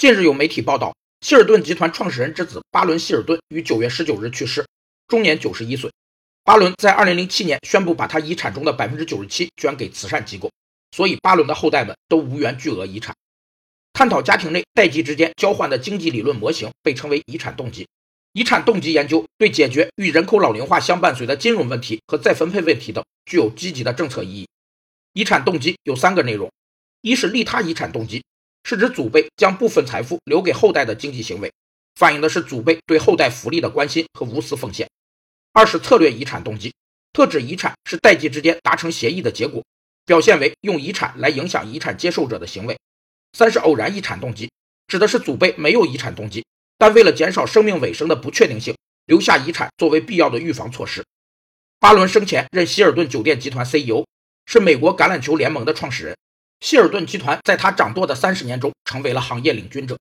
近日有媒体报道，希尔顿集团创始人之子巴伦·希尔顿于九月十九日去世，终年九十一岁。巴伦在二零零七年宣布把他遗产中的百分之九十七捐给慈善机构，所以巴伦的后代们都无缘巨额遗产。探讨家庭内代际之间交换的经济理论模型被称为遗产动机。遗产动机研究对解决与人口老龄化相伴随的金融问题和再分配问题等具有积极的政策意义。遗产动机有三个内容：一是利他遗产动机。是指祖辈将部分财富留给后代的经济行为，反映的是祖辈对后代福利的关心和无私奉献。二是策略遗产动机，特指遗产是代际之间达成协议的结果，表现为用遗产来影响遗产接受者的行为。三是偶然遗产动机，指的是祖辈没有遗产动机，但为了减少生命尾声的不确定性，留下遗产作为必要的预防措施。巴伦生前任希尔顿酒店集团 CEO，是美国橄榄球联盟的创始人。希尔顿集团在他掌舵的三十年中成为了行业领军者。